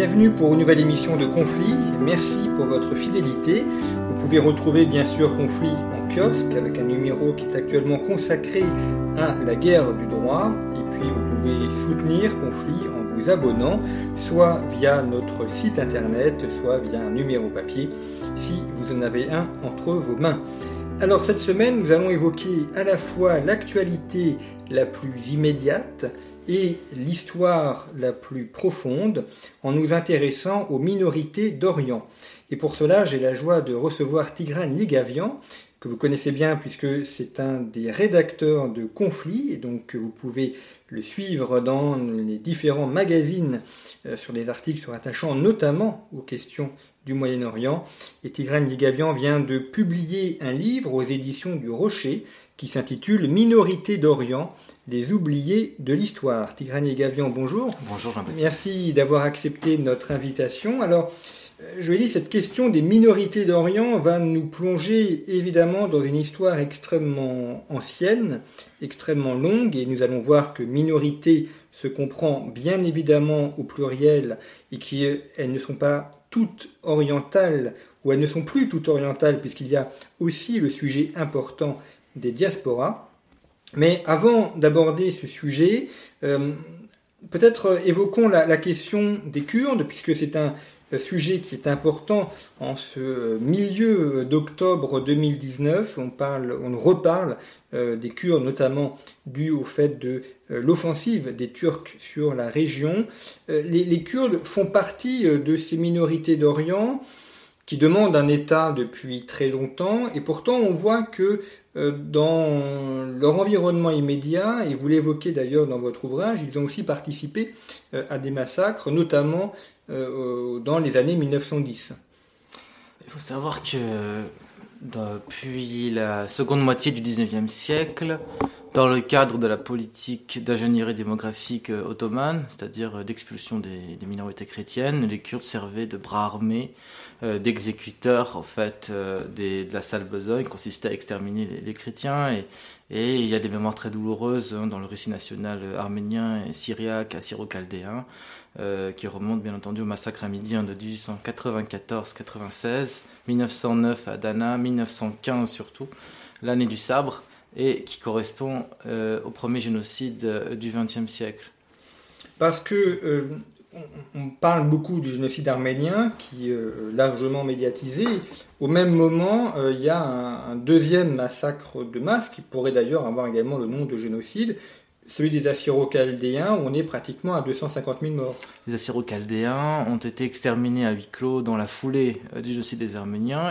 Bienvenue pour une nouvelle émission de Conflit. Merci pour votre fidélité. Vous pouvez retrouver bien sûr Conflit en kiosque avec un numéro qui est actuellement consacré à la guerre du droit. Et puis vous pouvez soutenir Conflit en vous abonnant, soit via notre site internet, soit via un numéro papier, si vous en avez un entre vos mains. Alors cette semaine, nous allons évoquer à la fois l'actualité la plus immédiate, et l'histoire la plus profonde en nous intéressant aux minorités d'Orient. Et pour cela, j'ai la joie de recevoir Tigran Ligavian, que vous connaissez bien puisque c'est un des rédacteurs de Conflits, et donc vous pouvez le suivre dans les différents magazines euh, sur les articles se rattachant notamment aux questions du Moyen-Orient. Et Tigran Ligavian vient de publier un livre aux éditions du Rocher qui s'intitule Minorité d'Orient, les oubliés de l'histoire. Tigrani Gavian, bonjour. Bonjour jean Merci d'avoir accepté notre invitation. Alors, euh, je dit, cette question des minorités d'Orient va nous plonger évidemment dans une histoire extrêmement ancienne, extrêmement longue, et nous allons voir que minorité se comprend bien évidemment au pluriel et qu'elles ne sont pas toutes orientales, ou elles ne sont plus toutes orientales, puisqu'il y a aussi le sujet important des diasporas. Mais avant d'aborder ce sujet, euh, peut-être évoquons la, question des Kurdes, puisque c'est un sujet qui est important en ce milieu d'octobre 2019. On, parle, on reparle euh, des Kurdes, notamment dû au fait de euh, l'offensive des Turcs sur la région. Les, Kurdes font partie de ces minorités d'Orient qui demandent un État depuis très longtemps, et pourtant on voit que euh, dans leur environnement immédiat, et vous l'évoquez d'ailleurs dans votre ouvrage, ils ont aussi participé euh, à des massacres, notamment euh, dans les années 1910. Il faut savoir que depuis la seconde moitié du 19e siècle, dans le cadre de la politique d'ingénierie démographique ottomane, c'est-à-dire d'expulsion des, minorités chrétiennes, les Kurdes servaient de bras armés euh, d'exécuteurs en fait euh, de la sale besogne consistait à exterminer les, chrétiens. Et, et, il y a des mémoires très douloureuses hein, dans le récit national arménien et syriaque, assyro-chaldéen euh, qui remontent bien entendu au massacre amidien de 1894-96, 1909 à Dana, 1915 surtout, l'année du sabre et qui correspond au premier génocide du XXe siècle. Parce que on parle beaucoup du génocide arménien qui est euh, largement médiatisé. Au même moment, euh, il y a un, deuxième massacre de masse qui pourrait d'ailleurs avoir également le nom de génocide, celui des Assyro-Chaldéens, on est pratiquement à 250 000 morts. Les Assyro-Chaldéens ont été exterminés à huis clos dans la foulée euh, du génocide des Arméniens.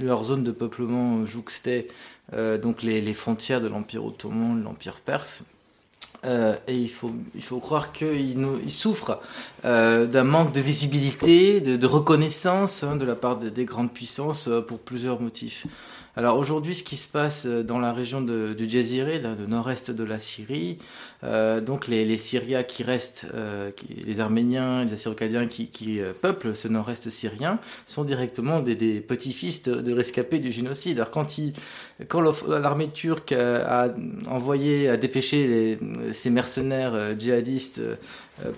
leur zone de peuplement jouxtait donc les, frontières de l'Empire ottoman, de l'Empire perse. Euh, et il faut, il faut croire qu'il il souffre euh, d'un manque de visibilité, de, reconnaissance hein, de la part des grandes puissances euh, pour plusieurs motifs. Alors aujourd'hui, ce qui se passe euh, dans la région de, du Jaziré, là, de nord-est de la Syrie, euh, donc les, Syriens qui restent, euh, les Arméniens, les Assyro-Chaldéens qui, peuplent ce nord-est syrien, sont directement des, petits-fils de, rescapés du génocide. Alors quand, l'armée turque a, envoyé, a dépêché les, ces mercenaires djihadistes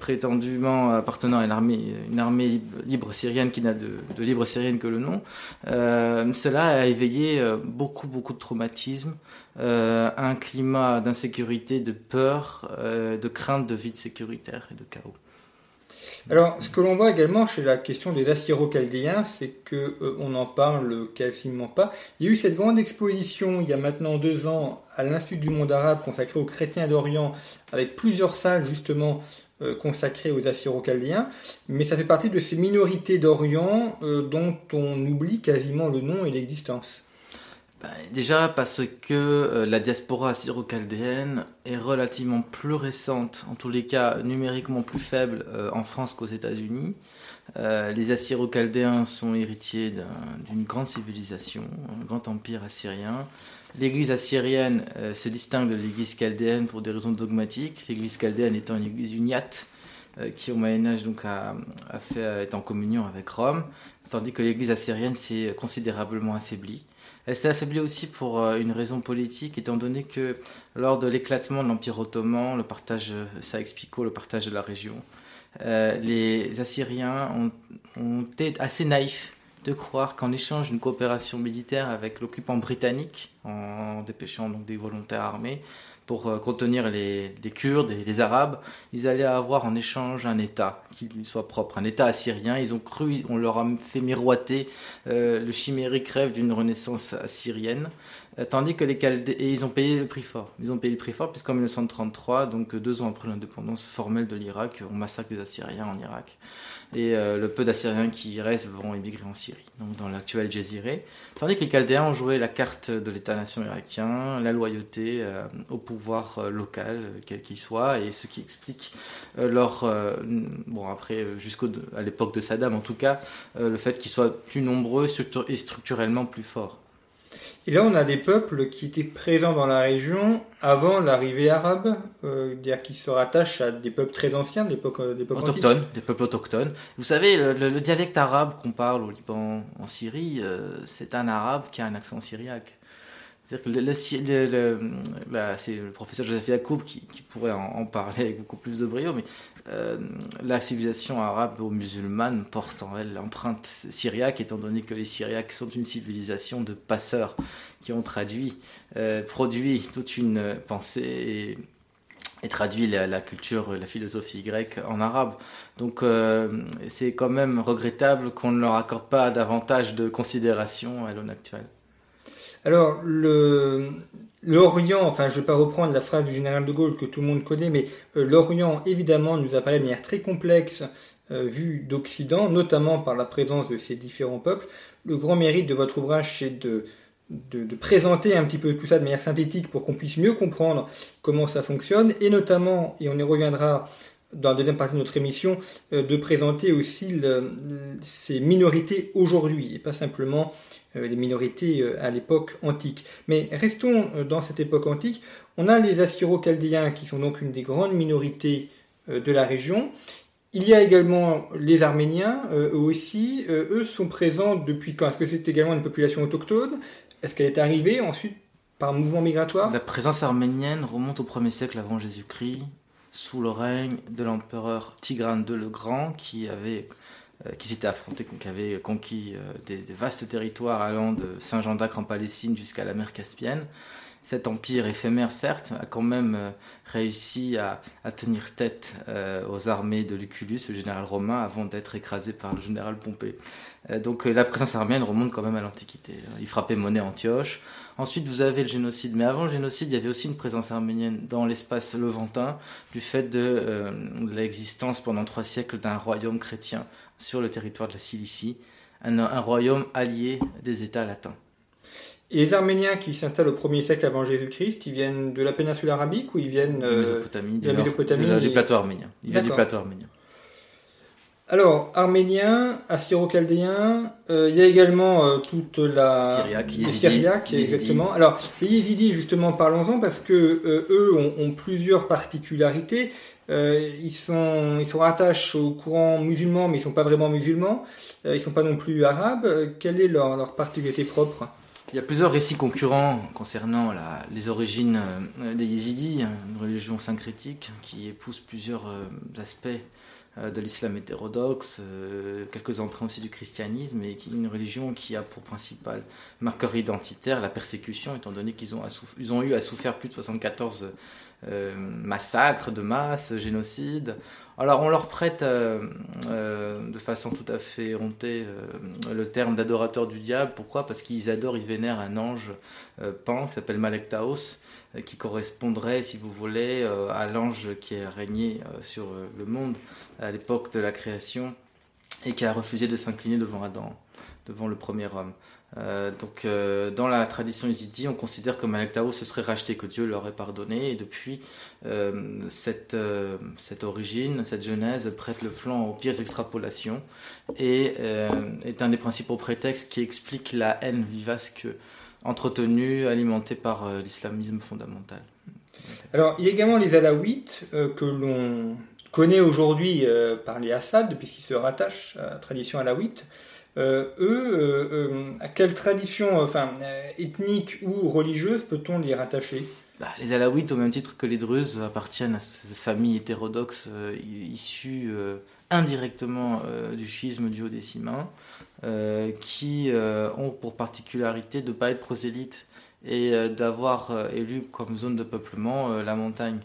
prétendument appartenant à une armée, libre syrienne qui n'a de, libre syrienne que le nom, cela a éveillé beaucoup, beaucoup de traumatisme, euh, un climat d'insécurité, de peur, euh, de crainte de vide sécuritaire et de chaos. Alors, ce que l'on voit également chez la question des Assyro-Chaldéens, c'est que euh, on n'en parle quasiment pas. Il y a eu cette grande exposition il y a maintenant deux ans à l'Institut du monde arabe consacrée aux chrétiens d'Orient, avec plusieurs salles justement consacrée aux Assyro-Chaldéens, mais ça fait partie de ces minorités d'Orient dont on oublie quasiment le nom et l'existence. Bah, déjà parce que la diaspora assyro-chaldéenne est relativement plus récente, en tous les cas numériquement plus faible en France qu'aux États-Unis. Euh, les Assyro-Chaldéens sont héritiers d'une grande civilisation, un grand empire assyrien. L'église assyrienne euh, se distingue de l'église chaldéenne pour des raisons dogmatiques. L'église chaldéenne étant une église uniate euh, qui au Moyen Âge est en communion avec Rome, tandis que l'église assyrienne s'est considérablement affaiblie. Elle s'est affaiblie aussi pour une raison politique, étant donné que lors de l'éclatement de l'Empire ottoman, le partage, ça explique le partage de la région, euh, les Assyriens ont, été assez naïfs de croire qu'en échange d'une coopération militaire avec l'occupant britannique, en dépêchant donc des volontaires armés pour euh, contenir les, Kurdes et les Arabes, ils allaient avoir en échange un État qui lui soit propre, un État assyrien. Ils ont cru, on leur a fait miroiter euh, le chimérique rêve d'une renaissance assyrienne. Euh, tandis que les Chaldéens, ils ont payé le prix fort. Ils ont payé le prix puisqu'en 1933, donc deux ans après l'indépendance formelle de l'Irak, on massacre des Assyriens en Irak. Et euh, le peu d'Assyriens qui restent vont émigrer en Syrie, donc dans l'actuel Jésiré. Tandis que les Chaldéens ont joué la carte de l'État-nation irakien, la loyauté euh, au pouvoir local, quel qu'il soit, et ce qui explique leur, bon après jusqu'à l'époque de Saddam en tout cas, le fait qu'ils soient plus nombreux et structurellement plus forts. Et là, on a des peuples qui étaient présents dans la région avant l'arrivée arabe, euh, dire qui se rattachent à des peuples très anciens, des peuples, autochtones, des peuples autochtones. Vous savez, le, dialecte arabe qu'on parle au Liban, en Syrie, euh, c'est un arabe qui a un accent syriaque. C'est le professeur Joseph Yacoub qui, pourrait en, parler avec beaucoup plus de brio, mais euh, la civilisation arabe ou musulmane porte en elle l'empreinte syriaque, étant donné que les Syriaques sont une civilisation de passeurs qui ont traduit, euh, produit toute une pensée et, traduit la, culture, la philosophie grecque en arabe. Donc euh, c'est quand même regrettable qu'on ne leur accorde pas davantage de considération à l'aune actuelle. Alors, l'Orient, enfin je ne vais pas reprendre la phrase du général de Gaulle que tout le monde connaît, mais euh, l'Orient évidemment nous apparaît de manière très complexe euh, vu d'Occident, notamment par la présence de ces différents peuples. Le grand mérite de votre ouvrage, c'est de, présenter un petit peu tout ça de manière synthétique pour qu'on puisse mieux comprendre comment ça fonctionne, et notamment, et on y reviendra dans la deuxième partie de notre émission, euh, de présenter aussi ces minorités aujourd'hui, et pas simplement euh, les minorités euh, à l'époque antique. Mais restons dans cette époque antique. On a les Assyro-Chaldéens qui sont donc une des grandes minorités de la région. Il y a également les Arméniens, eux aussi. eux sont présents depuis quand? Est-ce que c'est également une population autochtone? Est-ce qu'elle est arrivée ensuite par mouvement migratoire? La présence arménienne remonte au 1er siècle avant Jésus-Christ, sous le règne de l'empereur Tigrane II le Grand, qui avait euh, qui s'étaient affrontés, qui avaient conquis euh, des, vastes territoires allant de Saint-Jean d'Acre en Palestine jusqu'à la mer Caspienne. Cet empire éphémère, certes, a quand même euh, réussi à, tenir tête aux armées de Lucullus, le général romain, avant d'être écrasé par le général Pompée. donc la présence arménienne remonte quand même à l'Antiquité. Il frappait monnaie Antioche. Ensuite, vous avez le génocide. Mais avant le génocide, il y avait aussi une présence arménienne dans l'espace levantin, du fait de l'existence pendant trois siècles d'un royaume chrétien sur le territoire de la Cilicie, un, royaume allié des États latins. Et les Arméniens qui s'installent au 1er siècle avant Jésus-Christ, ils viennent de la péninsule arabique ou ils viennent de Mésopotamie, de, la Mésopotamie du plateau arménien. Ils viennent du plateau arménien. Alors, arméniens, assyro-chaldéens, euh, il y a également euh, toute la... Syriaque, les Syriaques, exactement. Alors, les Yézidis, justement, parlons-en parce que euh, eux ont, plusieurs particularités. ils, sont, ils sont rattachés au courant musulman, mais ils ne sont pas vraiment musulmans. ils ne sont pas non plus arabes. quelle est leur, leur particularité propre? Il y a plusieurs récits concurrents concernant les origines des Yézidis, une religion syncrétique qui épouse plusieurs aspects de l'islam hétérodoxe, euh, quelques emprunts aussi du christianisme, et une religion qui a pour principal marqueur identitaire la persécution, étant donné qu'ils ont, eu à souffrir plus de 74 euh, massacres de masse, génocides, Alors on leur prête de façon tout à fait éhontée le terme d'adorateur du diable. Pourquoi? Parce qu'ils adorent, ils vénèrent un ange pan qui s'appelle Malek Taos, qui correspondrait, si vous voulez, à l'ange qui a régné sur le monde à l'époque de la création et qui a refusé de s'incliner devant Adam, devant le premier homme. Euh, donc, euh, dans la tradition yézidi, on considère que Malek Tao se serait racheté, que Dieu l'aurait pardonné, et depuis, euh, cette, cette origine, cette genèse prête le flanc aux pires extrapolations et est un des principaux prétextes qui explique la haine vivace que, entretenue, alimentée par l'islamisme fondamental. Alors, il y a également les Alaouites que l'on connaît aujourd'hui par les Assad, puisqu'ils se rattachent à la tradition alaouite. Euh, eux, euh, euh, à quelle tradition enfin, ethnique ou religieuse peut-on les rattacher? Bah, les Alaouites, au même titre que les Druzes, appartiennent à cette famille hétérodoxe issue indirectement du schisme du haut-décimain, qui ont pour particularité de ne pas être prosélytes et d'avoir élu comme zone de peuplement la montagne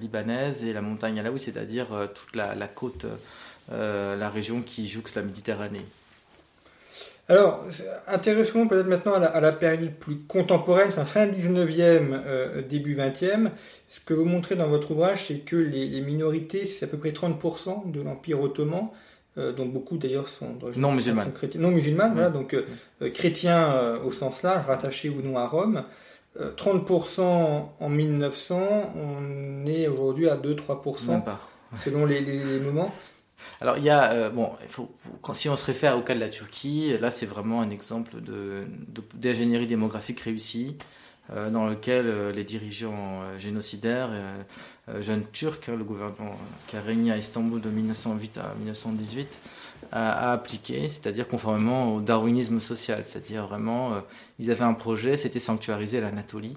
libanaise et la montagne alaoui, c'est-à-dire toute la côte, la région qui jouxte la Méditerranée. Alors, intéressons peut-être maintenant à la, période plus contemporaine, fin 19e, euh, début 20e. Ce que vous montrez dans votre ouvrage, c'est que les, minorités, c'est à peu près 30% de l'Empire ottoman, euh, dont beaucoup d'ailleurs sont non musulmanes. non musulmanes, donc euh, chrétiens au sens large, rattachés ou non à Rome. 30% en 1900, on est aujourd'hui à 2-3%, selon les, les moments. Alors, il y a, euh, bon, si on se réfère au cas de la Turquie, là, c'est vraiment un exemple d'ingénierie de, démographique réussie, euh, dans lequel euh, les dirigeants génocidaires, jeunes turcs, hein, le gouvernement qui a régné à Istanbul de 1908 à 1918, a, a appliqué, c'est-à-dire conformément au darwinisme social, c'est-à-dire vraiment, ils avaient un projet, c'était sanctuariser l'Anatolie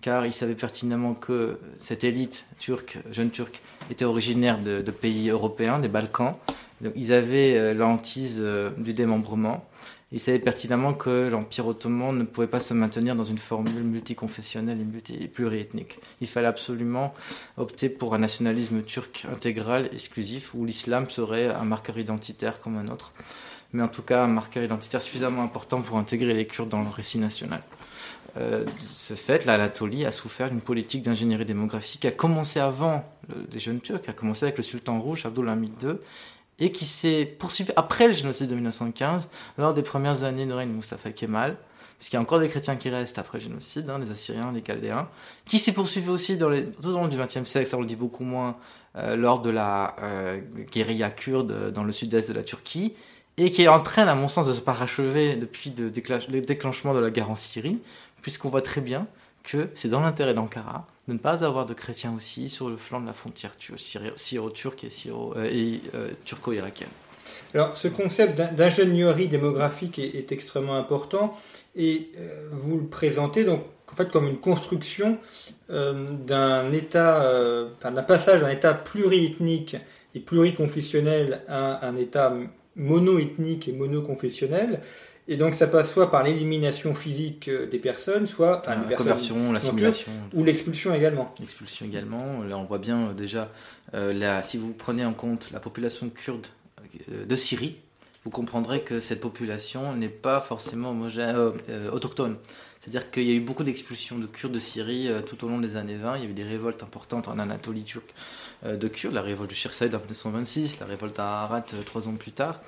car ils savaient pertinemment que cette élite turque, jeune turque, était originaire de, pays européens, des Balkans. Donc, ils avaient euh, euh, du démembrement. Ils savaient pertinemment que l'Empire ottoman ne pouvait pas se maintenir dans une formule multiconfessionnelle et pluriethnique. Il fallait absolument opter pour un nationalisme turc intégral, exclusif, où l'islam serait un marqueur identitaire comme un autre, mais en tout cas un marqueur identitaire suffisamment important pour intégrer les Kurdes dans le récit national. Euh, ce fait, l'Anatolie a souffert d'une politique d'ingénierie démographique qui a commencé avant les jeunes Turcs, qui a commencé avec le sultan rouge Abdulhamid II, et qui s'est poursuivi après le génocide de 1915, lors des premières années de règne de Mustafa Kemal, puisqu'il y a encore des chrétiens qui restent après le génocide, hein, les Assyriens, les Chaldéens, qui s'est poursuivi aussi dans les, tout au long du XXe siècle, ça on le dit beaucoup moins, euh, lors de la euh, guérilla kurde dans le sud-est de la Turquie, et qui est en train, à mon sens, de se parachever depuis le déclenchement de la guerre en Syrie, puisqu'on voit très bien que c'est dans l'intérêt d'Ankara de ne pas avoir de chrétiens aussi sur le flanc de la frontière syro-turque et, euh, euh, turco-irakienne. Alors, ce concept d'ingénierie démographique est, extrêmement important et euh, vous le présentez donc en fait comme une construction d'un état, d'un passage d'un état pluriethnique et pluriconfessionnel à un état monoethnique et monoconfessionnel. Et donc ça passe soit par l'élimination physique euh, des personnes, soit la conversion, l'assimilation, ou l'expulsion également. L'expulsion également. Là, on voit bien euh, déjà, euh, si vous prenez en compte la population kurde de Syrie, vous comprendrez que cette population n'est pas forcément homogène, autochtone. C'est-à-dire qu'il y a eu beaucoup d'expulsions de Kurdes de Syrie tout au long des années 20. Il y a eu des révoltes importantes en Anatolie turque de Kurdes, la révolte du Shirsaïd en 1926, la révolte à Arat trois ans plus tard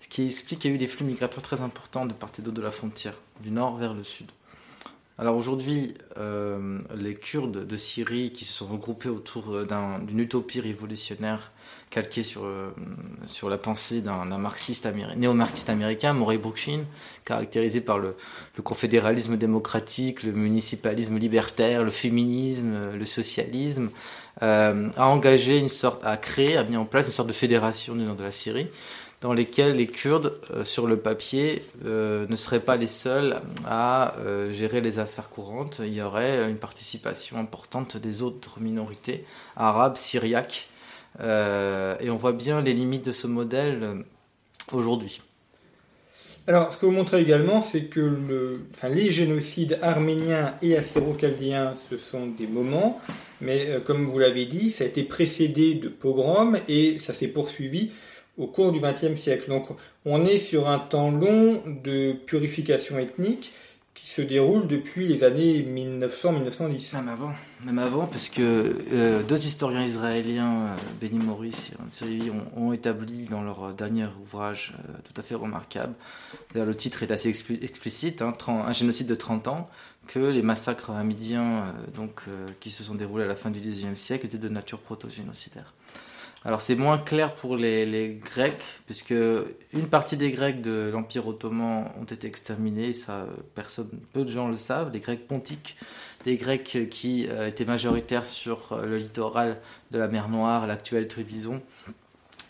ce qui explique qu'il y a eu des flux migratoires très importants de part et d'autre de la frontière, du nord vers le sud. Alors aujourd'hui, euh, les Kurdes de Syrie qui se sont regroupés autour euh, d'une utopie révolutionnaire calquée sur, euh, sur la pensée d'un marxiste néo-marxiste américain, Murray Bookchin, caractérisé par le, confédéralisme démocratique, le municipalisme libertaire, le féminisme, le socialisme, a engagé une sorte, a créé, a mis en place une sorte de fédération du nord de la Syrie dans lesquels les Kurdes, euh, sur le papier, euh, ne seraient pas les seuls à euh, gérer les affaires courantes. Il y aurait une participation importante des autres minorités arabes, syriaques. et on voit bien les limites de ce modèle aujourd'hui. Alors, ce que vous montrez également, c'est que les génocides arméniens et assyro-chaldéens, ce sont des moments, mais comme vous l'avez dit, ça a été précédé de pogroms et ça s'est poursuivi au cours du XXe siècle. Donc, on est sur un temps long de purification ethnique qui se déroule depuis les années 1900-1910. Même avant, même avant, parce que euh, deux historiens israéliens, euh, Benny Morris et Ron ont, ont, établi dans leur dernier ouvrage euh, tout à fait remarquable, d'ailleurs le titre est assez explicite, hein, 30, un génocide de 30 ans, que les massacres hamidiens euh, donc, qui se sont déroulés à la fin du XIXe siècle étaient de nature proto-génocidaire. Alors c'est moins clair pour les, Grecs, puisque une partie des Grecs de l'Empire ottoman ont été exterminés, ça peu de gens le savent, les Grecs pontiques, les Grecs qui euh, étaient majoritaires sur euh, le littoral de la mer Noire, l'actuelle Trébizon,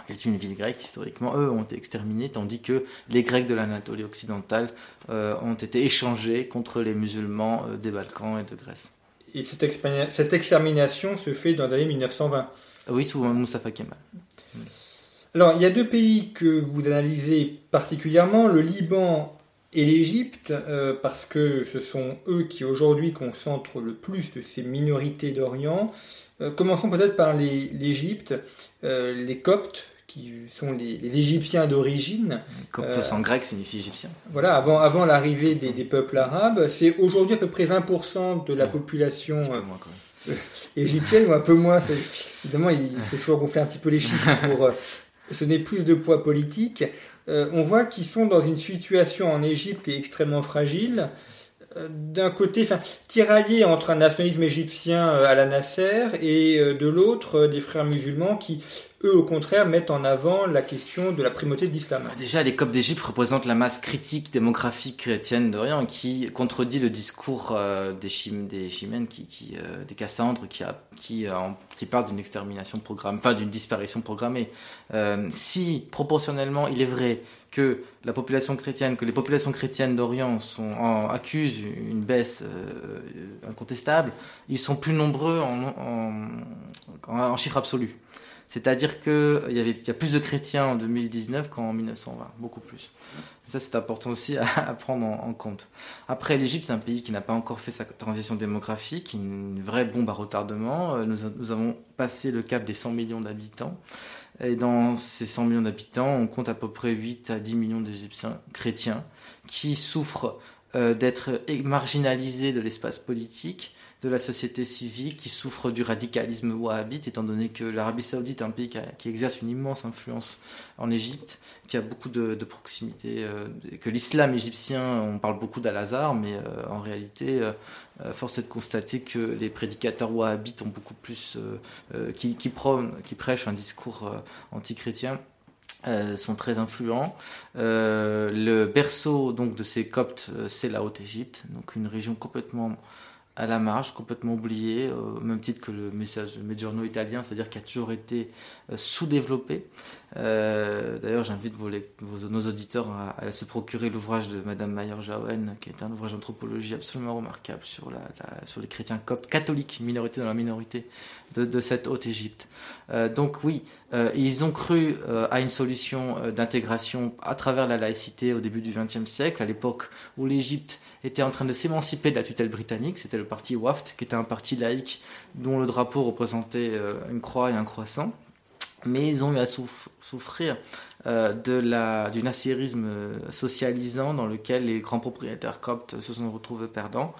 qui est une ville grecque historiquement, eux ont été exterminés, tandis que les Grecs de l'Anatolie occidentale euh, ont été échangés contre les musulmans des Balkans et de Grèce. Et cette, cette extermination se fait dans les années 1920 oui, sous Mustafa Kemal. Alors, il y a deux pays que vous analysez particulièrement, le Liban et l'Égypte, euh, parce que ce sont eux qui aujourd'hui concentrent le plus de ces minorités d'Orient. Euh, commençons peut-être par l'Égypte, euh, les Coptes, qui sont les, les Égyptiens d'origine. Coptos en grec signifie égyptien. Voilà, avant, avant l'arrivée des, des, peuples arabes, c'est aujourd'hui à peu près 20% de la population. Moins, quand même égyptienne ou un peu moins. Évidemment, il faut toujours gonfler un petit peu les chiffres pour euh, ce n'est plus de poids politique. Euh, on voit qu'ils sont dans une situation en Égypte qui est extrêmement fragile. Euh, d'un côté, tiraillé entre un nationalisme égyptien à la Nasser et de l'autre des frères musulmans qui eux, au contraire, mettent en avant la question de la primauté de l'islam. Déjà, les Coptes d'Égypte représentent la masse critique démographique chrétienne d'Orient qui contredit le discours euh, des, chim des chimènes, euh, des Cassandres, qui, a, euh, d'une extermination programmée, enfin d'une disparition programmée. Si, proportionnellement, il est vrai que la population chrétienne, que les populations chrétiennes d'Orient sont en, accusent une baisse incontestable, ils sont plus nombreux en, en, en chiffre absolu. C'est-à-dire qu'il y, avait, y a plus de chrétiens en 2019 qu'en 1920, beaucoup plus. Ça, c'est important aussi à, prendre en, compte. Après, l'Égypte, c'est un pays qui n'a pas encore fait sa transition démographique, une vraie bombe à retardement. Nous, nous avons passé le cap des 100 millions d'habitants. Et dans ces 100 millions d'habitants, on compte à peu près 8 à 10 millions d'Égyptiens chrétiens qui souffrent euh, d'être marginalisés de l'espace politique, de la société civile qui souffre du radicalisme wahhabite, étant donné que l'Arabie saoudite est un pays qui, exerce une immense influence en Égypte, qui a beaucoup de, proximité, euh, que l'islam égyptien, on parle beaucoup d'Al-Azhar, mais euh, en réalité, euh, force est de constater que les prédicateurs wahhabites ont beaucoup plus, qui, qui, prêchent un discours anti-chrétien. Sont très influents. Le berceau donc de ces Coptes, c'est la Haute-Égypte, donc une région complètement à la marge, complètement oublié, euh, au même titre que le message de Medgiorno italien, c'est-à-dire qui a toujours été euh, sous-développé. Euh, D'ailleurs, j'invite vos, nos auditeurs à, se procurer l'ouvrage de Madame Mayer-Jaouen, qui est un ouvrage d'anthropologie absolument remarquable sur, la, sur les chrétiens coptes catholiques, minorité dans la minorité de, cette haute Égypte. Euh, donc oui, euh, ils ont cru à une solution d'intégration à travers la laïcité au début du XXe siècle, à l'époque où l'Égypte était en train de s'émanciper de la tutelle britannique. C'était le parti WAFT, qui était un parti laïque dont le drapeau représentait une croix et un croissant. Mais ils ont eu à souffrir euh, de la, du nasserisme socialisant dans lequel les grands propriétaires coptes se sont retrouvés perdants.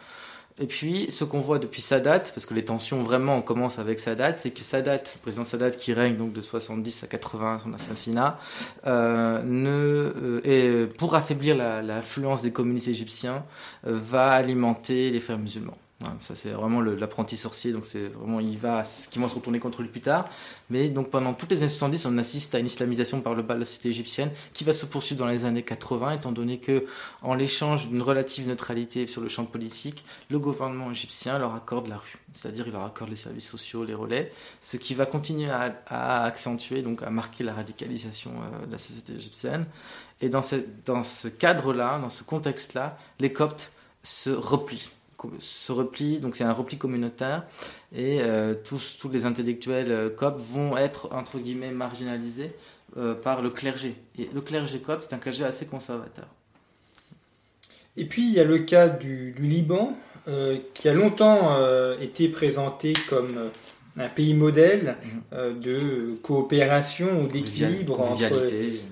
Et puis, ce qu'on voit depuis Sadat, parce que les tensions vraiment commencent avec Sadat, c'est que Sadat, le président Sadat qui règne donc de 70 à 80 son assassinat, euh, euh, et pour affaiblir l'influence des communistes égyptiens, euh, va alimenter les frères musulmans. Ça c'est vraiment l'apprenti sorcier, donc c'est vraiment il va qui se retourner contre lui plus tard. Mais donc pendant toutes les années 70, on assiste à une islamisation par le bas de la société égyptienne qui va se poursuivre dans les années 80, étant donné que en l'échange d'une relative neutralité sur le champ politique, le gouvernement égyptien leur accorde la rue, c'est-à-dire il leur accorde les services sociaux, les relais, ce qui va continuer à, accentuer donc à marquer la radicalisation euh, de la société égyptienne. Et dans ce, dans ce cadre-là, dans ce contexte-là, les Coptes se replient se replie, donc c'est un repli communautaire, et euh, tous, tous les intellectuels euh, coptes vont être, entre guillemets, marginalisés euh, par le clergé. Et le clergé copte, c'est un clergé assez conservateur. Et puis il y a le cas du, Liban, qui a longtemps été présenté comme un pays modèle mhm. de coopération ou d'équilibre entre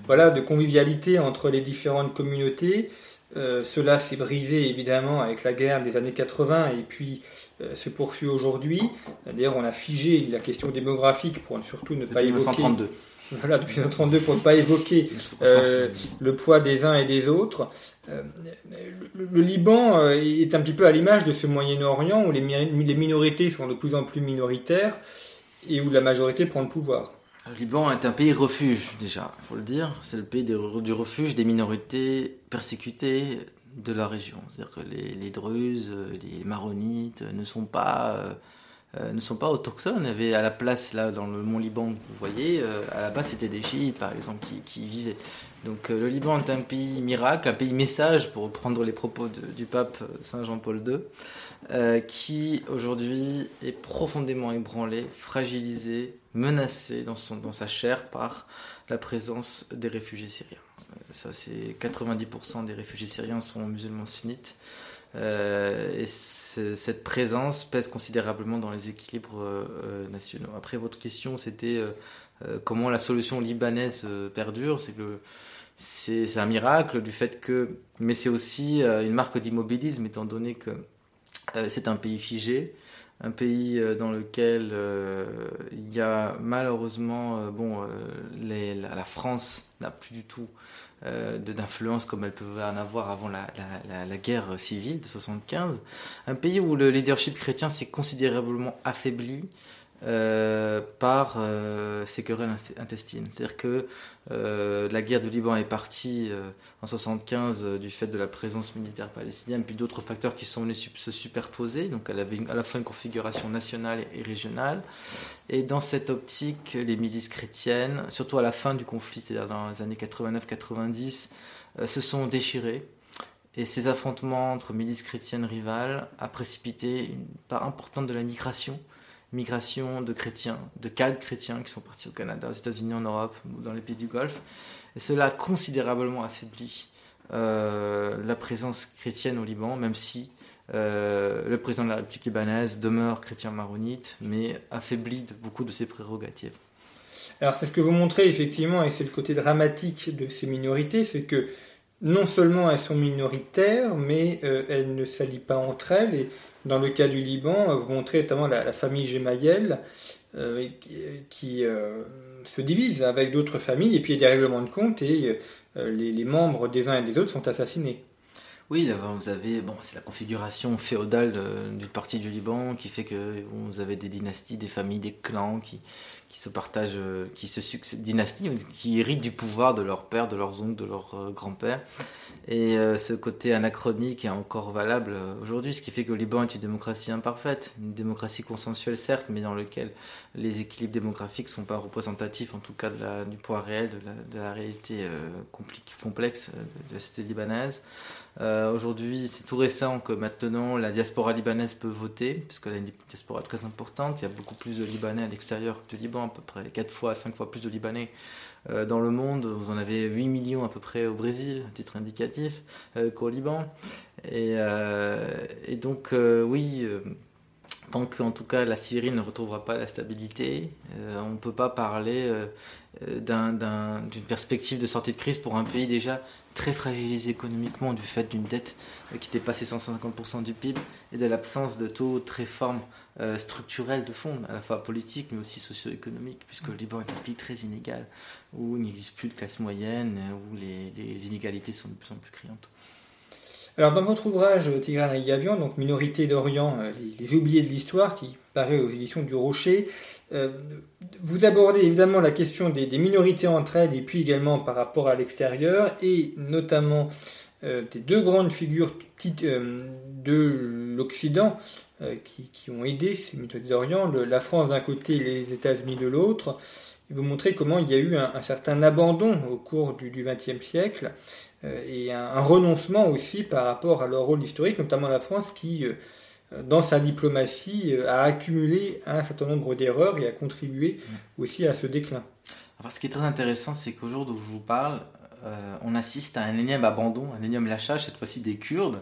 voilà de convivialité entre les différentes communautés cela s'est brisé évidemment avec la guerre des années 80 et puis euh, se poursuit aujourd'hui. D'ailleurs, on a figé la question démographique pour surtout ne pas évoquer. 1932. Voilà, depuis 1932 pour ne pas évoquer euh, le poids des uns et des autres. Euh, le, Liban est un petit peu à l'image de ce Moyen-Orient où les, les minorités sont de plus en plus minoritaires et où la majorité prend le pouvoir. Le Liban est un pays refuge déjà, il faut le dire. C'est le pays du refuge des minorités persécutées de la région. C'est-à-dire que les, les, Druzes, les Maronites ne sont pas, euh, euh, ne sont pas autochtones. Il y avait à la place, là, dans le Mont Liban, vous voyez, euh, à la base, c'était des chiites, par exemple, qui, vivaient. Donc le Liban est un pays miracle, un pays message, pour reprendre les propos du pape Saint Jean-Paul II, qui aujourd'hui est profondément ébranlé, fragilisé, menacé dans, son, dans sa chair par la présence des réfugiés syriens. Ça, c'est 90% des réfugiés syriens sont musulmans sunnites. Euh, et cette présence pèse considérablement dans les équilibres euh, nationaux. Après, votre question, c'était euh, comment la solution libanaise perdure. C'est que c'est un miracle du fait que, mais c'est aussi une marque d'immobilisme étant donné que c'est un pays figé, un pays dans lequel il y a malheureusement, bon, la France n'a plus du tout euh, d'influence comme elle pouvait en avoir avant la, la, la, guerre civile de 75. Un pays où le leadership chrétien s'est considérablement affaibli euh, par euh, ces querelles intestines. C'est-à-dire que euh, la guerre du Liban est partie en 75 du fait de la présence militaire palestinienne, puis d'autres facteurs qui sont venus se superposer. Donc elle avait à la fois une configuration nationale et régionale. Et dans cette optique, les milices chrétiennes, surtout à la fin du conflit, c'est-à-dire dans les années 89-90, se sont déchirées. Et ces affrontements entre milices chrétiennes rivales a précipité une part importante de la migration migration de chrétiens, de cadres chrétiens qui sont partis au Canada, aux États-Unis, en Europe ou dans les pays du Golfe. Et cela a considérablement affaibli euh, la présence chrétienne au Liban, même si euh, le président de la République libanaise demeure chrétien maronite, mais affaibli beaucoup de ses prérogatives. Alors c'est ce que vous montrez effectivement, et c'est le côté dramatique de ces minorités, c'est que non seulement elles sont minoritaires, mais euh, elles ne s'allient pas entre elles, dans le cas du Liban, vous montrez notamment la, famille Gemayel euh, qui, euh, se divise avec d'autres familles et puis il y a des règlements de compte et euh, les, membres des uns et des autres sont assassinés. Oui, vous avez, bon, c'est la configuration féodale du parti du Liban qui fait que vous avez des dynasties, des familles, des clans qui, se partagent, qui se succèdent, dynasties, qui héritent du pouvoir de leur père, de leurs oncles, de leurs grands-pères. Et euh, ce côté anachronique est encore valable euh, aujourd'hui, ce qui fait que le Liban est une démocratie imparfaite, une démocratie consensuelle certes, mais dans laquelle les équilibres démographiques ne sont pas représentatifs, en tout cas du poids réel, de la, réalité euh, complexe de, la société libanaise. Aujourd'hui, c'est tout récent que maintenant la diaspora libanaise peut voter, puisqu'elle a une diaspora très importante. Il y a beaucoup plus de Libanais à l'extérieur du Liban, à peu près 4 fois, 5 fois plus de Libanais euh, dans le monde. Vous en avez 8 millions à peu près au Brésil, à titre indicatif, euh, qu'au Liban. Et, euh, et donc, oui, tant qu'en tout cas la Syrie ne retrouvera pas la stabilité, on ne peut pas parler d'une perspective de sortie de crise pour un pays déjà très fragilisé économiquement du fait d'une dette qui dépassait 150% du PIB et de l'absence de taux de réforme euh, structurelle de fond, à la fois politique mais aussi socio-économique, puisque le Liban est un pays très inégal, où il n'existe plus de classe moyenne, où les, inégalités sont de plus en plus criantes. Alors dans votre ouvrage Tigran et Gavion, donc Minorité d'Orient, euh, les, oubliés de l'histoire, qui paraît aux éditions du Rocher, euh, vous abordez évidemment la question des, minorités entre elles et puis également par rapport à l'extérieur et notamment des deux grandes figures de l'Occident, euh, qui, ont aidé ces minorités d'Orient, la France d'un côté et les États-Unis de l'autre, et vous montrer comment il y a eu un, certain abandon au cours du XXe siècle euh, et un, renoncement aussi par rapport à leur rôle historique, notamment la France qui, euh, dans sa diplomatie, a accumulé un certain nombre d'erreurs et a contribué aussi à ce déclin. Alors, ce qui est très intéressant, c'est qu'au jour où je vous parle, on assiste à un énième abandon, un énième lâchage, cette fois-ci des Kurdes,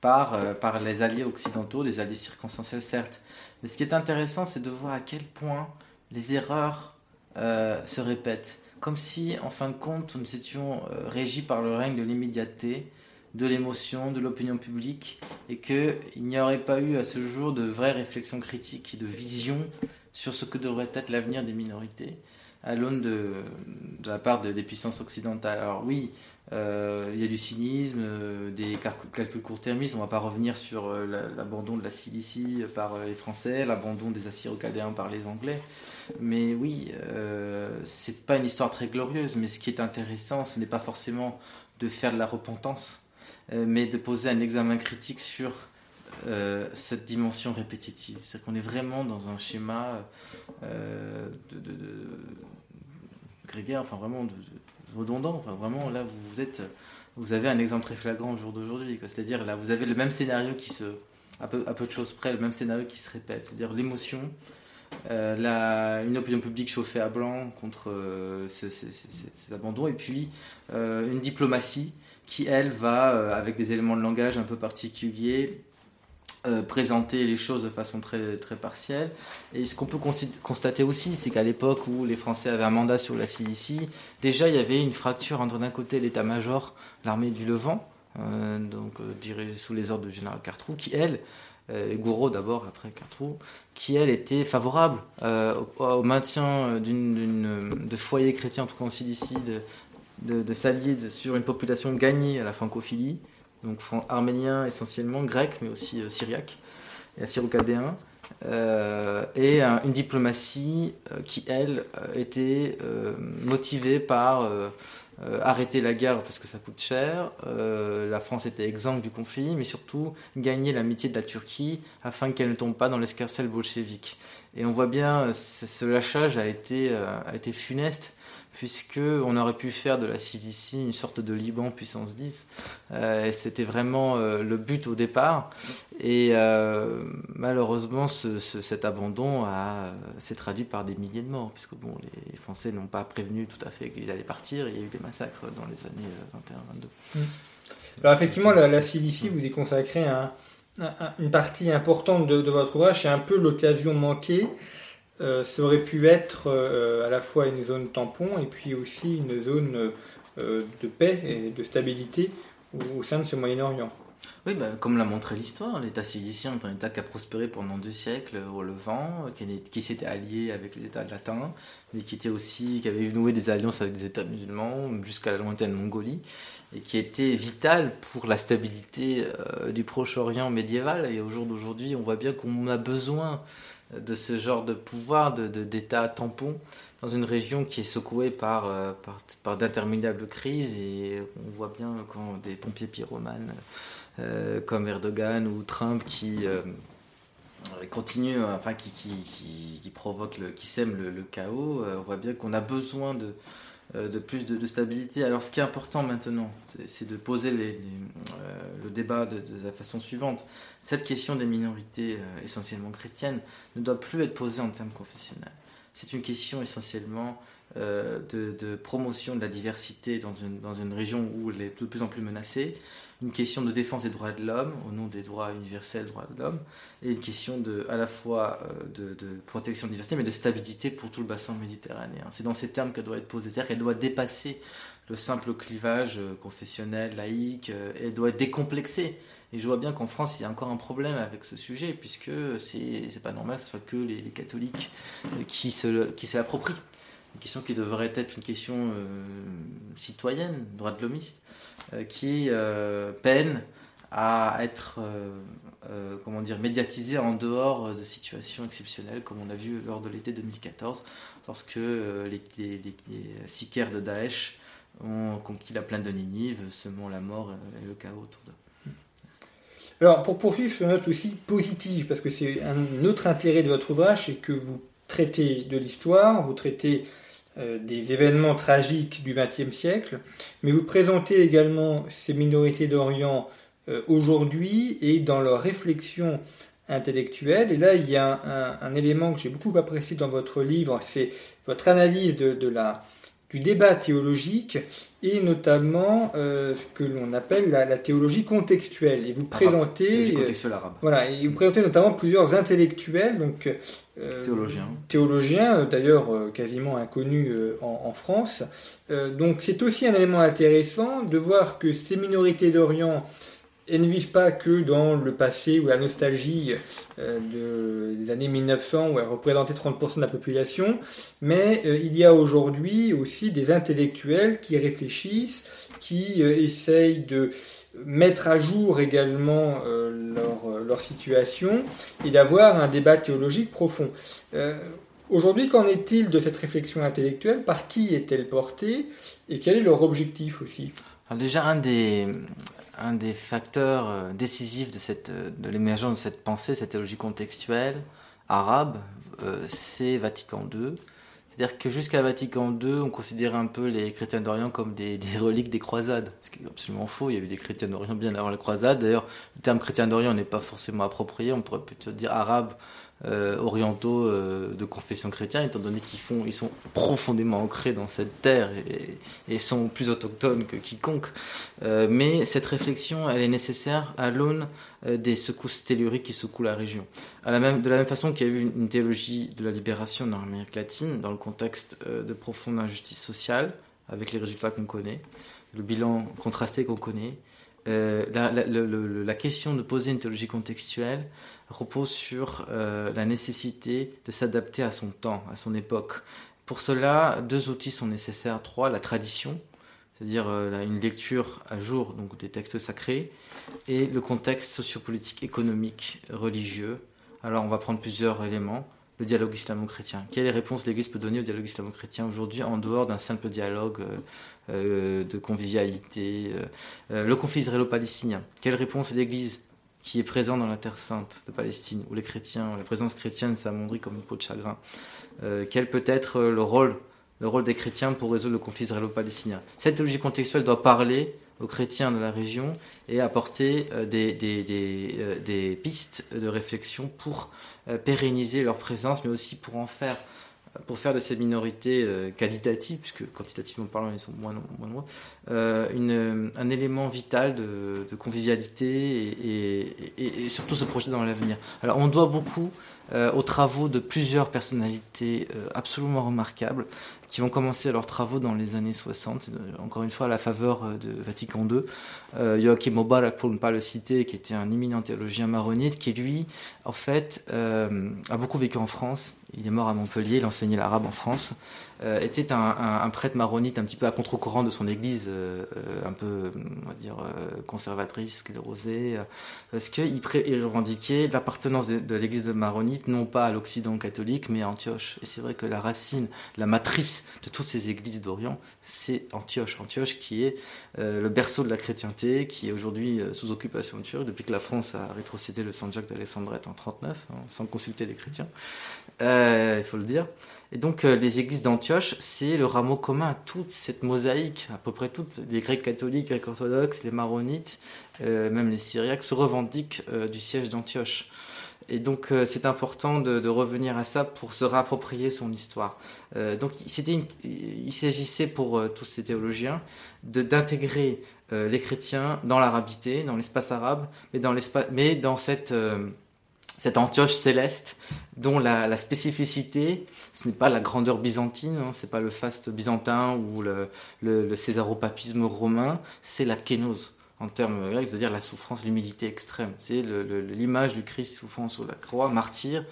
par, par les alliés occidentaux, des alliés circonstanciels certes. Mais ce qui est intéressant, c'est de voir à quel point les erreurs se répètent. Comme si, en fin de compte, nous étions régis par le règne de l'immédiateté, de l'émotion, de l'opinion publique, et qu'il n'y aurait pas eu à ce jour de vraie réflexion critique et de vision sur ce que devrait être l'avenir des minorités à l'aune de, la part des puissances occidentales. Alors oui, euh, il y a du cynisme, euh, des calculs court-termistes. On ne va pas revenir sur euh, l'abandon de la Cilicie par les Français, l'abandon des Assyro-Chaldéens par les Anglais. Mais oui, c'est pas une histoire très glorieuse. Mais ce qui est intéressant, ce n'est pas forcément de faire de la repentance, mais de poser un examen critique sur euh, cette dimension répétitive. C'est-à-dire qu'on est vraiment dans un schéma euh, grégaire, enfin vraiment redondant. Enfin vraiment, là, vous, êtes, vous avez un exemple très flagrant au jour d'aujourd'hui. C'est-à-dire, là, vous avez le même scénario qui se, à peu de choses près, le même scénario qui se répète. C'est-à-dire l'émotion, euh, une opinion publique chauffée à blanc contre ces, abandons, et puis une diplomatie qui, elle, va, avec des éléments de langage un peu particuliers, euh, présenter les choses de façon très, très partielle. Et ce qu'on peut constater aussi, c'est qu'à l'époque où les Français avaient un mandat sur la Cilicie, déjà il y avait une fracture entre d'un côté l'état-major, l'armée du Levant, euh, donc euh, dirigée sous les ordres du général Cartrou, qui elle, Gouraud d'abord, après Cartrou, qui elle était favorable au, maintien d'une, de foyers chrétiens, en tout cas en Cilicie, de, de s'allier sur une population gagnée à la francophilie donc arménien essentiellement, grec, mais aussi euh, syriaque et assyro-chaldéen. Euh, et une diplomatie euh, qui, elle, était motivée par arrêter la guerre parce que ça coûte cher, la France était exempte du conflit, mais surtout gagner l'amitié de la Turquie afin qu'elle ne tombe pas dans l'escarcelle bolchevique. Et on voit bien, ce lâchage a été funeste puisque on aurait pu faire de la Cilicie une sorte de Liban puissance 10. Euh, C'était vraiment euh, le but au départ. Et euh, malheureusement, ce, cet abandon s'est traduit par des milliers de morts, puisque bon, les Français n'ont pas prévenu tout à fait qu'ils allaient partir. Il y a eu des massacres dans les années 21-22. Mmh. Alors effectivement, la, la Cilicie, vous y consacrez une partie importante de votre ouvrage. C'est un peu l'occasion manquée euh, ça aurait pu être euh, à la fois une zone tampon et puis aussi une zone euh, de paix et de stabilité au, sein de ce Moyen-Orient. Oui, bah, comme l'a montré l'histoire, l'État silicien est un État qui a prospéré pendant deux siècles au Levant, qui, s'était allié avec les États latins, mais qui était aussi, qui avait noué des alliances avec des États musulmans jusqu'à la lointaine Mongolie, et qui était vital pour la stabilité du Proche-Orient médiéval. Et au jour d'aujourd'hui, on voit bien qu'on a besoin de ce genre de pouvoir, d'état de, tampon dans une région qui est secouée par, euh, par, d'interminables crises. Et on voit bien quand des pompiers pyromanes euh, comme Erdogan ou Trump qui euh, continuent, enfin qui, qui, qui, le, qui sèment le chaos, on voit bien qu'on a besoin de de plus de, stabilité. Alors ce qui est important maintenant, c'est de poser euh, le débat de, la façon suivante. Cette question des minorités euh, essentiellement chrétiennes ne doit plus être posée en termes confessionnels. C'est une question essentiellement de, promotion de la diversité dans une région où elle est de plus en plus menacée, une question de défense des droits de l'homme au nom des droits universels, droits de l'homme, et une question de, à la fois euh, de, protection de diversité, mais de stabilité pour tout le bassin méditerranéen. C'est dans ces termes qu'elle doit être posée, c'est-à-dire qu'elle doit dépasser le simple clivage euh, confessionnel, laïque, euh, et doit être décomplexée. Et je vois bien qu'en France, il y a encore un problème avec ce sujet, puisque c'est pas normal que ce soit que les, catholiques qui se, qui se l'approprient. Une question qui devrait être une question citoyenne, droit de l'homiste. Euh, qui euh, peine à être euh, comment dire, médiatisé en dehors de situations exceptionnelles, comme on a vu lors de l'été 2014, lorsque les, les, de Daesh ont conquis la plaine de Ninive, semant la mort et le chaos autour d'eux. Alors, pour poursuivre sur note aussi positive, parce que c'est un autre intérêt de votre ouvrage, c'est que vous traitez de l'histoire, vous traitez euh, des événements tragiques du XXe siècle, mais vous présentez également ces minorités d'Orient euh, aujourd'hui et dans leur réflexion intellectuelle. Et là, il y a un, élément que j'ai beaucoup apprécié dans votre livre, c'est votre analyse de, la, du débat théologique et notamment euh, ce que l'on appelle la, théologie contextuelle. Et vous présentez, voilà, et vous présentez notamment plusieurs intellectuels, donc théologiens, théologiens d'ailleurs quasiment inconnus en, France. donc c'est aussi un élément intéressant de voir que ces minorités d'Orient elles ne vivent pas que dans le passé ou la nostalgie euh, des années 1900 où elles représentaient 30% de la population, mais euh, il y a aujourd'hui aussi des intellectuels qui réfléchissent, qui euh, essayent de mettre à jour également leur, leur, situation et d'avoir un débat théologique profond. Aujourd'hui, qu'en est-il de cette réflexion intellectuelle? Par qui est-elle portée? Et quel est leur objectif aussi? Déjà, un des, un des facteurs euh, décisifs de, euh, de l'émergence de cette pensée, cette théologie contextuelle arabe, euh, c'est Vatican II. C'est-à-dire que jusqu'à Vatican II, on considérait un peu les chrétiens d'Orient comme des, reliques des croisades. Ce qui est absolument faux. Il y avait des chrétiens d'Orient bien avant les croisades. D'ailleurs, le terme chrétien d'Orient n'est pas forcément approprié. On pourrait plutôt dire arabe euh, orientaux euh, de confession chrétienne, étant donné qu'ils font, ils sont profondément ancrés dans cette terre et, sont plus autochtones que quiconque. Euh, mais cette réflexion, elle est nécessaire à l'aune des secousses telluriques qui secouent la région. À la même, de la même façon qu'il y a eu une, théologie de la libération dans l'Amérique latine, dans le contexte de profonde injustice sociale, avec les résultats qu'on connaît, le bilan contrasté qu'on connaît, la, question de poser une théologie contextuelle, repose sur euh, la nécessité de s'adapter à son temps, à son époque. Pour cela, deux outils sont nécessaires. Trois, la tradition, c'est-à-dire euh, une lecture à jour donc des textes sacrés, et le contexte sociopolitique, économique, religieux. Alors on va prendre plusieurs éléments. Le dialogue islamo-chrétien. Quelles réponses l'Église peut donner au dialogue islamo-chrétien aujourd'hui en dehors d'un simple dialogue euh, de convivialité Le conflit israélo-palestinien? Quelle réponse l'Église qui est présent dans la terre sainte de Palestine, où les chrétiens, la présence chrétienne s'amondrit comme une peau de chagrin. Euh, quel peut être le rôle, le rôle des chrétiens pour résoudre le conflit israélo-palestinien? Cette théologie contextuelle doit parler aux chrétiens de la région et apporter euh, des, des, euh, des, pistes de réflexion pour pérenniser leur présence, mais aussi pour en faire pour faire de ces minorités euh, qualitatives, puisque quantitativement parlant, ils sont moins, nombreux, euh, une, un élément vital de, convivialité et, surtout se projeter dans l'avenir. Alors on doit beaucoup euh, aux travaux de plusieurs personnalités absolument remarquables qui vont commencer leurs travaux dans les années 60, encore une fois à la faveur de Vatican II. Joachim Mubarak, pour ne pas le citer, qui était un éminent théologien maronite, qui lui, en fait, a beaucoup vécu en France il est mort à Montpellier, il enseignait l'arabe en France, euh, était un, prêtre maronite un petit peu à contre-courant de son église, euh, euh, un peu, on va dire, conservatrice, sclérosée, parce qu'il revendiquait l'appartenance de, l'église de maronite non pas à l'Occident catholique, mais à Antioche. Et c'est vrai que la racine, la matrice de toutes ces églises d'Orient, c'est Antioche. Antioche qui est le berceau de la chrétienté, qui est aujourd'hui sous occupation turque, depuis que la France a rétrocédé le Saint-Jacques d'Alessandrette en 39, hein, sans consulter les chrétiens. Euh, il faut le dire. Et donc euh, les églises d'Antioche, c'est le rameau commun à toute cette mosaïque, à peu près toutes, les Grecs catholiques, Grecs orthodoxes, les Maronites, euh, même les Syriaques, se revendiquent du siège d'Antioche. Et donc c'est important de, revenir à ça pour se réapproprier son histoire. donc il s'agissait pour tous ces théologiens d'intégrer les chrétiens dans l'arabité, dans l'espace arabe, mais dans, mais dans cette cette Antioche céleste dont la, spécificité, ce n'est pas la grandeur byzantine, hein, c'est pas le faste byzantin ou le, le, césaropapisme romain, c'est la kénose en termes grecs, c'est-à-dire la souffrance, l'humilité extrême. C'est l'image du Christ souffrant sur la croix, martyr,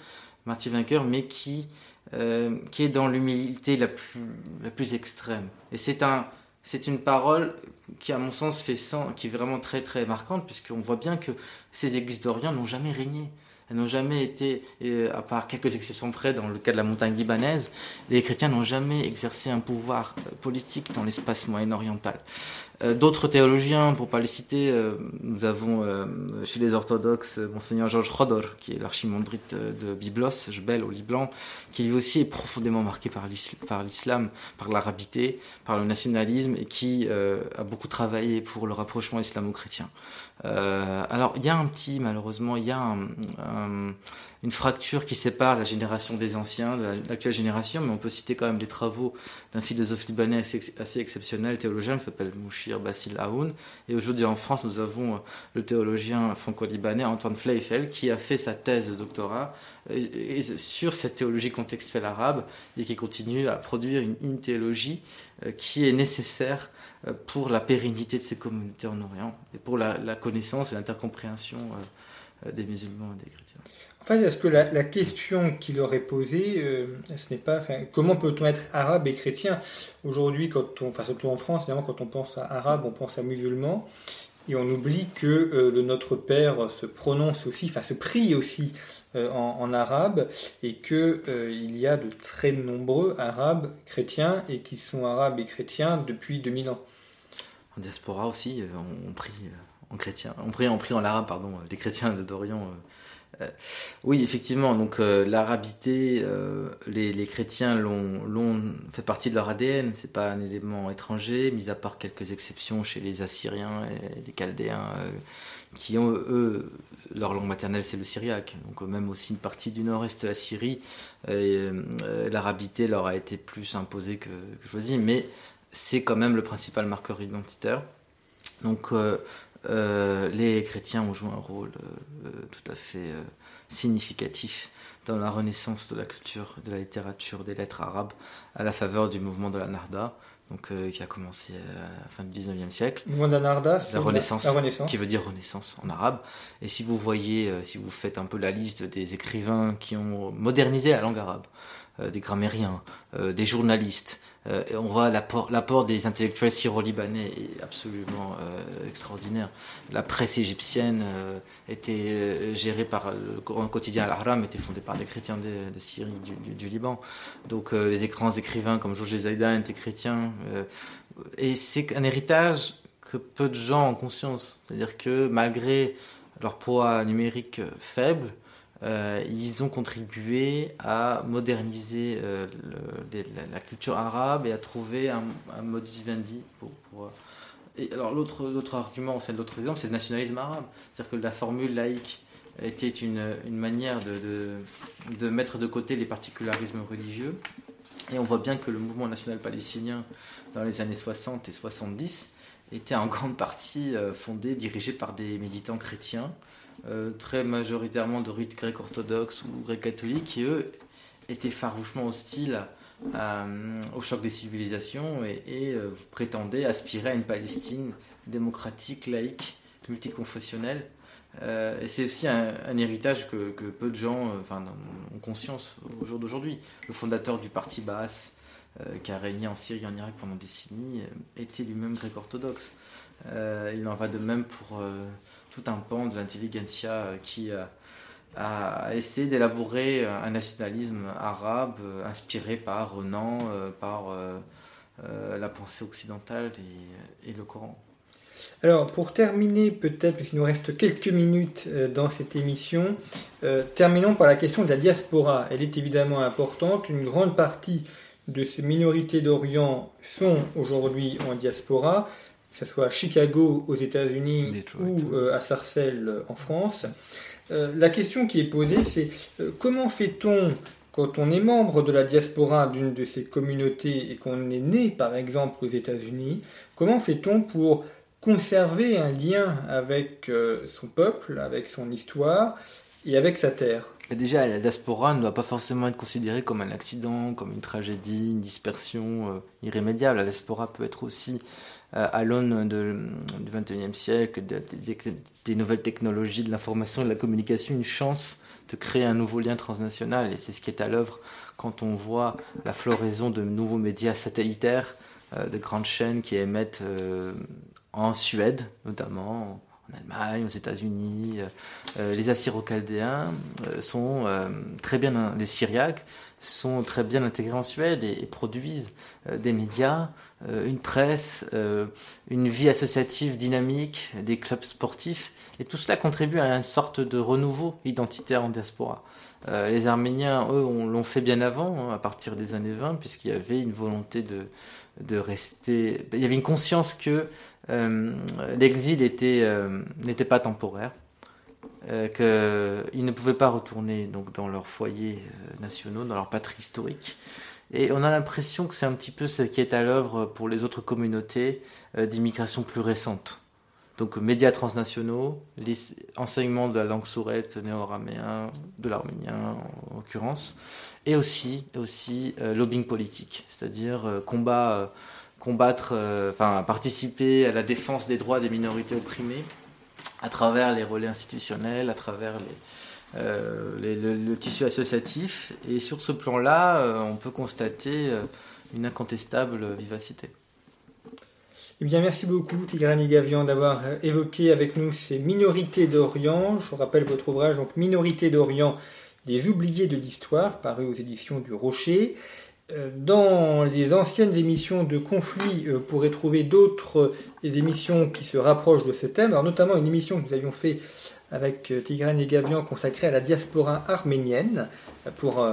martyr vainqueur, mais qui, euh, qui est dans l'humilité la plus, la plus extrême. Et c'est un, c'est une parole qui, à mon sens, fait sens, qui est vraiment très très marquante, puisqu'on voit bien que ces églises d'Orient n'ont jamais régné. Elles n'ont jamais été, à part quelques exceptions près, dans le cas de la montagne libanaise, les chrétiens n'ont jamais exercé un pouvoir euh, politique dans l'espace moyen-oriental. Euh, d'autres théologiens, pour pas les citer, euh, nous avons euh, chez les orthodoxes monseigneur Georges Rodor, qui est l'archimandrite de Byblos, Jbel au Liban, qui lui aussi est profondément marqué par l'islam, par l'arabité, par le nationalisme et qui a beaucoup travaillé pour le rapprochement islamo-chrétien. alors il y a un petit, malheureusement, il y a un une fracture qui sépare la génération des anciens de l'actuelle génération, mais on peut citer quand même les travaux d'un philosophe libanais assez, exceptionnel, théologien, qui s'appelle Mouchir Bassil Aoun. Et aujourd'hui en France, nous avons euh, le théologien franco-libanais Antoine Fleifel, qui a fait sa thèse de doctorat euh, sur cette théologie contextuelle arabe et qui continue à produire une, théologie euh, qui est nécessaire pour la pérennité de ces communautés en Orient et pour la, la connaissance et l'intercompréhension des musulmans et des chrétiens. En fait, est-ce que la, question qu'il aurait posée, euh, ce n'est pas comment peut-on être arabe et chrétien? Aujourd'hui, enfin surtout en France, évidemment, quand on pense à arabe, on pense à musulman, et on oublie que euh, le Notre Père se prononce aussi, enfin se prie aussi euh, en, arabe, et que il y a de très nombreux arabes chrétiens et qui sont arabes et chrétiens depuis 2000 ans. En diaspora aussi, on, prie en chrétien, on prie, on prie en arabe, pardon, les chrétiens d'Orient oui, effectivement. Donc euh, l'arabité, euh, les, chrétiens l'ont fait partie de leur ADN. C'est pas un élément étranger, mis à part quelques exceptions chez les Assyriens et les Chaldéens, qui ont eux leur langue maternelle, c'est le syriaque. Donc même aussi une partie du nord-est de la Syrie, l'arabité leur a été plus imposée que, que choisie, mais c'est quand même le principal marqueur identitaire. Donc euh, les chrétiens ont joué un rôle euh, euh, tout à fait significatif dans la renaissance de la culture, de la littérature, des lettres arabes, à la faveur du mouvement de la Narda, donc, qui a commencé à la fin du 19e siècle. Le mouvement de la Narda, la renaissance, la renaissance, qui veut dire renaissance en arabe. Et si vous voyez, si vous faites un peu la liste des écrivains qui ont modernisé la langue arabe, des grammairiens, des journalistes, euh, on voit l'apport des intellectuels syro-libanais est absolument euh, extraordinaire. La presse égyptienne euh, était gérée par le quotidien Al-Ahram, était fondé par des chrétiens de, Syrie, du, Liban. Donc les grands écrivains comme Georges Zaidan étaient chrétiens. et c'est un héritage que peu de gens ont conscience. C'est-à-dire que malgré leur poids numérique faible, euh, ils ont contribué à moderniser euh, la, culture arabe et à trouver un, mode vivendi pour. Euh, alors l'autre argument, en fait, l'autre exemple, c'est le nationalisme arabe, c'est-à-dire que la formule laïque était une, manière de, mettre de côté les particularismes religieux. Et on voit bien que le mouvement national palestinien dans les années 60 et 70 était en grande partie fondé, dirigé par des militants chrétiens euh, très majoritairement de rite grec orthodoxe ou grec catholique, qui eux étaient farouchement hostiles au choc des civilisations et, euh, prétendaient aspirer à une Palestine démocratique, laïque, multiconfessionnelle. Euh, et c'est aussi un, héritage que, peu de gens ont conscience au jour d'aujourd'hui. Le fondateur du parti Baas, qui a régné en Syrie et en Irak pendant des décennies, était lui-même grec orthodoxe. il en va de même pour tout un pan de l'intelligentsia euh, qui euh, a essayé d'élaborer un nationalisme arabe euh, inspiré par Renan, par la pensée occidentale et, le Coran. Alors, pour terminer, peut-être, puisqu'il nous reste quelques minutes dans cette émission, terminons par la question de la diaspora. Elle est évidemment importante. Une grande partie de ces minorités d'Orient sont aujourd'hui en diaspora que ce soit à Chicago aux États-Unis ou euh, à Sarcelles euh, en France. Euh, la question qui est posée, c'est comment fait-on quand on est membre de la diaspora d'une de ces communautés et qu'on est né par exemple aux États-Unis, comment fait-on pour conserver un lien avec son peuple, avec son histoire et avec sa terre? Déjà, la diaspora ne doit pas forcément être considérée comme un accident, comme une tragédie, une dispersion irrémédiable. La diaspora peut être aussi à l'aune du XXIe siècle, des nouvelles technologies de l'information et de la communication, une chance de créer un nouveau lien transnational. Et c'est ce qui est à l'œuvre quand on voit la floraison de nouveaux médias satellitaires, euh, de grandes chaînes qui émettent euh, en Suède, notamment, en Allemagne, aux États-Unis. les Assyro-Chaldéens sont très bien, les Syriaques sont très bien intégrés en Suède et, produisent des médias, une presse, une vie associative dynamique, des clubs sportifs. Et tout cela contribue à une sorte de renouveau identitaire en diaspora. Euh, les Arméniens, eux, l'ont fait bien avant, hein, à partir des années 20, puisqu'il y avait une volonté de, de rester. Il y avait une conscience que euh, l'exil euh, n'était pas temporaire, qu'ils ne pouvaient pas retourner donc, dans leurs foyers nationaux, dans leur patrie historique. Et on a l'impression que c'est un petit peu ce qui est à l'œuvre pour les autres communautés d'immigration plus récentes. Donc médias transnationaux, les enseignements de la langue sourette néo-araméen, de l'arménien en l'occurrence, et aussi, aussi euh, lobbying politique, c'est-à-dire euh, combat, euh, combattre, participer à la défense des droits des minorités opprimées à travers les relais institutionnels, à travers les, le, tissu associatif. Et sur ce plan-là, on peut constater une incontestable vivacité. Eh bien, merci beaucoup, Tigrani Gavian, d'avoir euh, évoqué avec nous ces minorités d'Orient. Je vous rappelle votre ouvrage, donc Minorités d'Orient, les oubliés de l'histoire, paru aux éditions du Rocher. Euh, dans les anciennes émissions de conflit, euh, vous pourrez trouver d'autres émissions qui se rapprochent de ce thème, alors notamment une émission que nous avions fait avec Tigrani Gavian consacrée à la diaspora arménienne, pour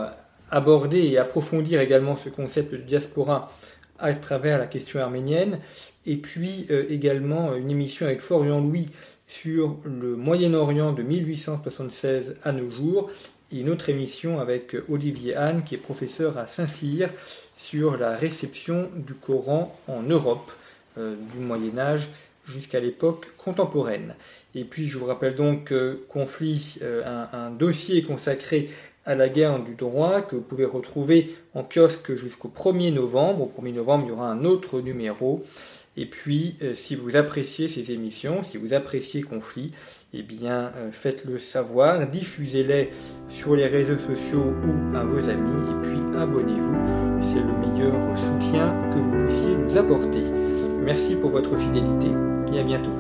aborder et approfondir également ce concept de diaspora à travers la question arménienne. Et puis euh, également une émission avec Florian Louis sur le Moyen-Orient de 1876 à nos jours, une autre émission avec Olivier Hahn, qui est professeur à Saint-Cyr, sur la réception du Coran en Europe, euh, du Moyen Âge jusqu'à l'époque contemporaine. Et puis je vous rappelle donc Conflit, euh, un, un, dossier consacré à la guerre du droit que vous pouvez retrouver en kiosque jusqu'au 1er novembre. Au 1er novembre, il y aura un autre numéro. Et puis, euh, si vous appréciez ces émissions, si vous appréciez Conflit, eh bien, euh, faites-le savoir, diffusez-les sur les réseaux sociaux ou à vos amis, et puis abonnez-vous. C'est le meilleur soutien que vous puissiez nous apporter. Merci pour votre fidélité et à bientôt.